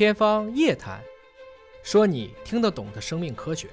天方夜谭，说你听得懂的生命科学。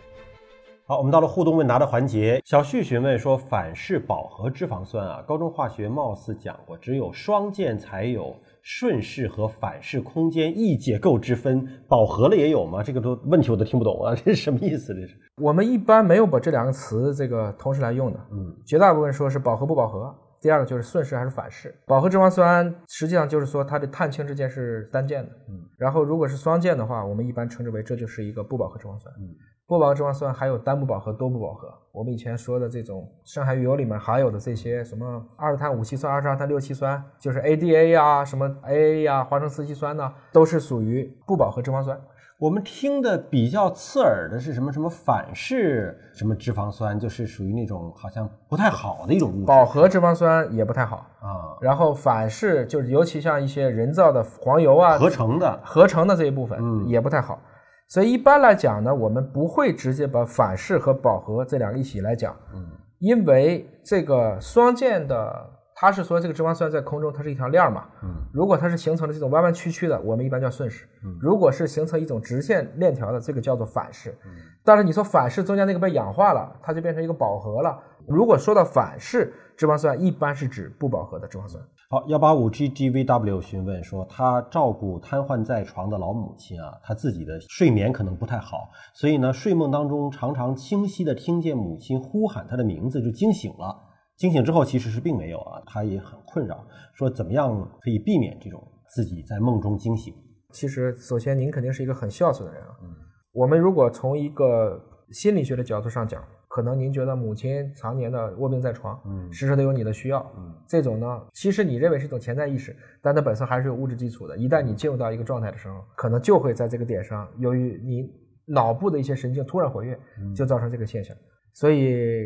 好，我们到了互动问答的环节。小旭询问说，反式饱和脂肪酸啊，高中化学貌似讲过，只有双键才有顺式和反式空间异结构之分，饱和了也有吗？这个都问题我都听不懂啊，这是什么意思？这是？我们一般没有把这两个词这个同时来用的，嗯，绝大部分说是饱和不饱和。第二个就是顺势还是反式，饱和脂肪酸实际上就是说它的碳氢之间是单键的，嗯，然后如果是双键的话，我们一般称之为这就是一个不饱和脂肪酸，嗯，不饱和脂肪酸还有单不饱和、多不饱和。我们以前说的这种深海鱼油里面含有的这些什么二碳五烯酸、二十二碳六烯酸，就是 ADA 呀、什么 AA 呀、花生四烯酸呢，都是属于不饱和脂肪酸。我们听的比较刺耳的是什么什么反式什么脂肪酸，就是属于那种好像不太好的一种物质。饱和脂肪酸也不太好啊，然后反式就是尤其像一些人造的黄油啊，合成的合成的这一部分嗯也不太好。所以一般来讲呢，我们不会直接把反式和饱和这两个一起来讲，嗯，因为这个双键的，它是说这个脂肪酸在空中它是一条链儿嘛，嗯，如果它是形成了这种弯弯曲曲的，我们一般叫顺势；嗯如果是形成一种直线链条的，这个叫做反式。嗯但是你说反式中间那个被氧化了，它就变成一个饱和了。如果说到反式脂肪酸，一般是指不饱和的脂肪酸。好，幺八五 GGVW 询问说，他照顾瘫痪在床的老母亲啊，他自己的睡眠可能不太好，所以呢，睡梦当中常常清晰的听见母亲呼喊他的名字，就惊醒了。惊醒之后其实是并没有啊，他也很困扰，说怎么样可以避免这种自己在梦中惊醒？其实，首先您肯定是一个很孝顺的人啊。嗯我们如果从一个心理学的角度上讲，可能您觉得母亲常年的卧病在床，嗯时时都有你的需要，嗯这种呢，其实你认为是一种潜在意识，但它本身还是有物质基础的。一旦你进入到一个状态的时候，可能就会在这个点上，由于你脑部的一些神经突然活跃，就造成这个现象。所以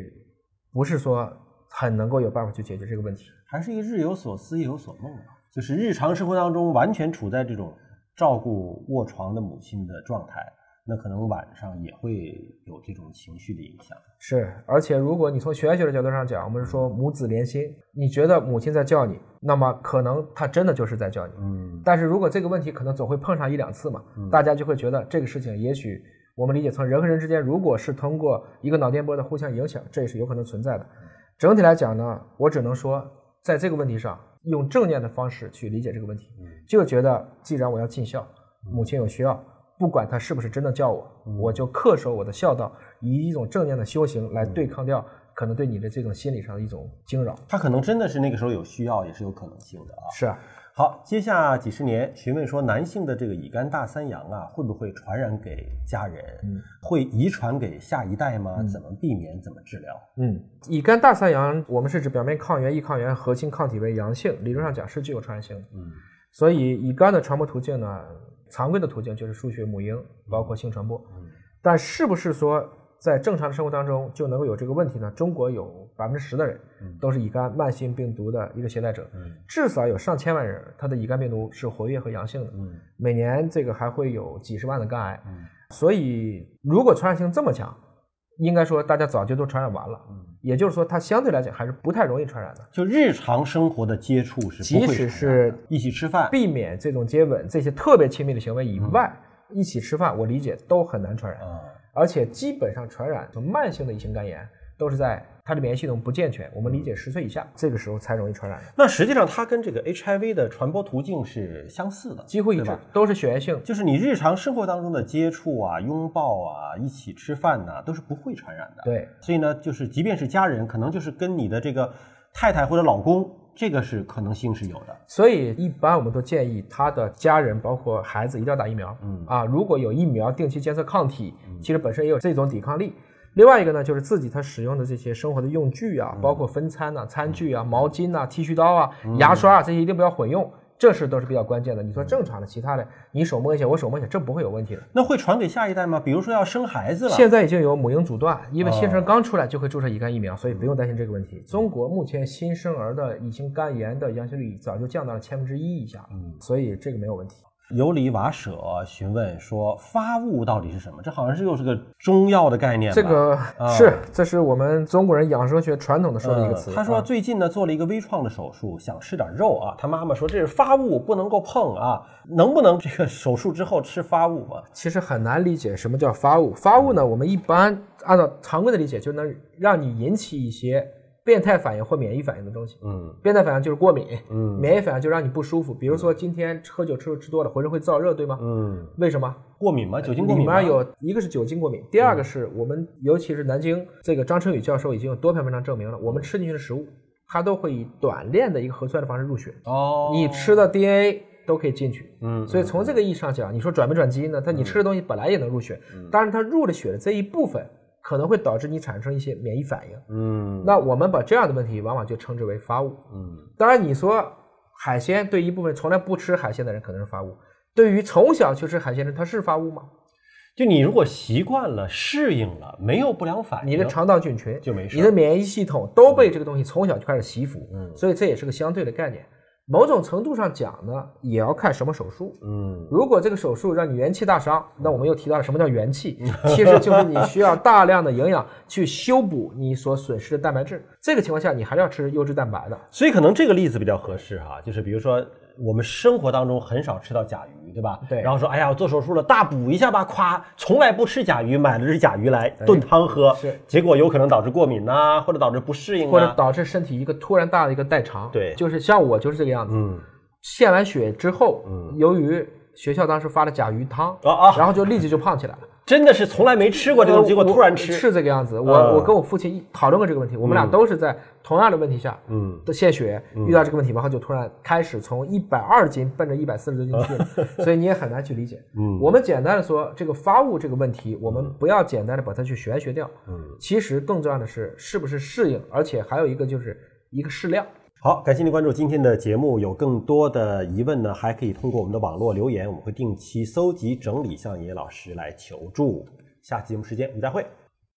不是说很能够有办法去解决这个问题。还是一个日有所思夜有所梦啊，就是日常生活当中完全处在这种照顾卧床的母亲的状态，那可能晚上也会有这种情绪的影响。是，而且如果你从玄学的角度上讲，我们是说母子连心，你觉得母亲在叫你，那么可能她真的就是在叫你。嗯但是如果这个问题可能总会碰上一两次嘛，大家就会觉得这个事情也许我们理解成人和人之间，如果是通过一个脑电波的互相影响，这也是有可能存在的。整体来讲呢，我只能说在这个问题上用正念的方式去理解这个问题，就觉得既然我要尽孝，母亲有需要，不管她是不是真的叫我，我就恪守我的孝道，以一种正念的修行来对抗掉可能对你的这种心理上的一种惊扰。他可能真的是那个时候有需要，也是有可能性的啊。是啊，好，接下几十年询问说，男性的这个乙肝大三阳啊，会不会传染给家人？嗯会遗传给下一代吗？怎么避免？怎么治疗？嗯，乙肝大三阳，我们是指表面抗原、易抗原、核心抗体为阳性，理论上讲是具有传染性的。嗯所以乙肝的传播途径呢，常规的途径就是输血、母婴，包括性传播。嗯但是不是说在正常的生活当中就能够有这个问题呢？中国有百分之十的人嗯都是乙肝慢性病毒的一个携带者，嗯至少有上千万人他的乙肝病毒是活跃和阳性的。嗯每年这个还会有几十万的肝癌。嗯所以如果传染性这么强，应该说大家早就都传染完了。嗯，也就是说，它相对来讲还是不太容易传染的。就日常生活的接触是即使是一起吃饭，避免这种接吻这些特别亲密的行为以外，一起吃饭，我理解都很难传染。啊，而且基本上传染慢性的乙型肝炎都是在它的免疫系统不健全，我们理解十岁以下这个时候才容易传染，那实际上它跟这个 HIV 的传播途径是相似的，几乎一致，都是血源性。就是你日常生活当中的接触啊、拥抱啊、一起吃饭呐、都是不会传染的。，对，所以呢，就是即便是家人，可能就是跟你的这个太太或者老公，这个是可能性是有的。所以一般我们都建议他的家人，包括孩子，一定要打疫苗。嗯啊，如果有疫苗定期监测抗体，其实本身也有这种抵抗力。另外一个呢，就是自己他使用的这些生活的用具啊，包括分餐呐、餐具啊、毛巾呐、剃须刀啊、牙刷啊，这些一定不要混用，这是都是比较关键的。你说正常的，其他的你手摸一下，我手摸一下，这不会有问题的。那会传给下一代吗？比如说要生孩子了，现在已经有母婴阻断，因为新生儿刚出来就会注射乙肝疫苗，所以不用担心这个问题。中国目前新生儿的乙型肝炎的阳性率早就降到了千分之一以下，嗯所以这个没有问题。尤里瓦舍询问说，发物到底是什么？这好像是又是个中药的概念吧。这个是，这是我们中国人养生学传统的说的一个词。他说最近呢做了一个微创的手术，想吃点肉啊。他妈妈说这是发物，不能够碰啊。能不能这个手术之后吃发物啊？其实很难理解什么叫发物。发物呢，我们一般按照常规的理解，就能让你引起一些。变态反应或免疫反应的东西，嗯，变态反应就是过敏，嗯，免疫反应就让你不舒服。比如说今天喝酒吃吃多了，浑身会燥热，对吗？嗯，为什么？过敏吗？酒精过敏里面有一个是酒精过敏，第二个是我们尤其是南京这个张春雨教授已经有多篇文章证明了，我们吃进去的食物，它都会以短链的一个核酸的方式入血。哦，你吃的 DNA 都可以进去，嗯，所以从这个意义上讲，你说转没转基因呢？它你吃的东西本来也能入血，但是它入了血的这一部分。可能会导致你产生一些免疫反应，嗯，那我们把这样的问题往往就称之为发物，嗯，当然你说海鲜对一部分从来不吃海鲜的人可能是发物，对于从小就吃海鲜的人他是发物吗？就你如果习惯了、适应了，没有不良反应，你的肠道菌群就没事，你的免疫系统都被这个东西从小就开始习服，嗯，所以这也是个相对的概念。某种程度上讲呢，也要看什么手术。嗯，如果这个手术让你元气大伤，那我们又提到了什么叫元气，其实就是你需要大量的营养去修补你所损失的蛋白质。这个情况下，你还是要吃优质蛋白的。所以可能这个例子比较合适哈，就是比如说。我们生活当中很少吃到甲鱼，对吧？对。然后说，哎呀，我做手术了，大补一下吧，夸，从来不吃甲鱼，买了只甲鱼来炖汤喝，是。结果有可能导致过敏呐，或者导致不适应，或者导致身体一个突然大的一个代偿。对。就是像我就是这个样子。嗯。献完血之后，嗯，由于学校当时发了甲鱼汤，啊啊，然后就立即就胖起来了。真的是从来没吃过这种，结果突然吃是这个样子。我我跟我父亲讨论过这个问题，我们俩都是在同样的问题下，嗯，的献血遇到这个问题，然后就突然开始从一百二十斤奔着一百四十多斤去了，所以你也很难去理解。嗯，我们简单的说这个发物这个问题，我们不要简单的把它去玄学掉。嗯，其实更重要的是是不是适应，而且还有一个就是一个适量。好，感谢您关注今天的节目。有更多的疑问呢，还可以通过我们的网络留言，我们会定期搜集整理向野老师来求助。下期节目时间我们再会。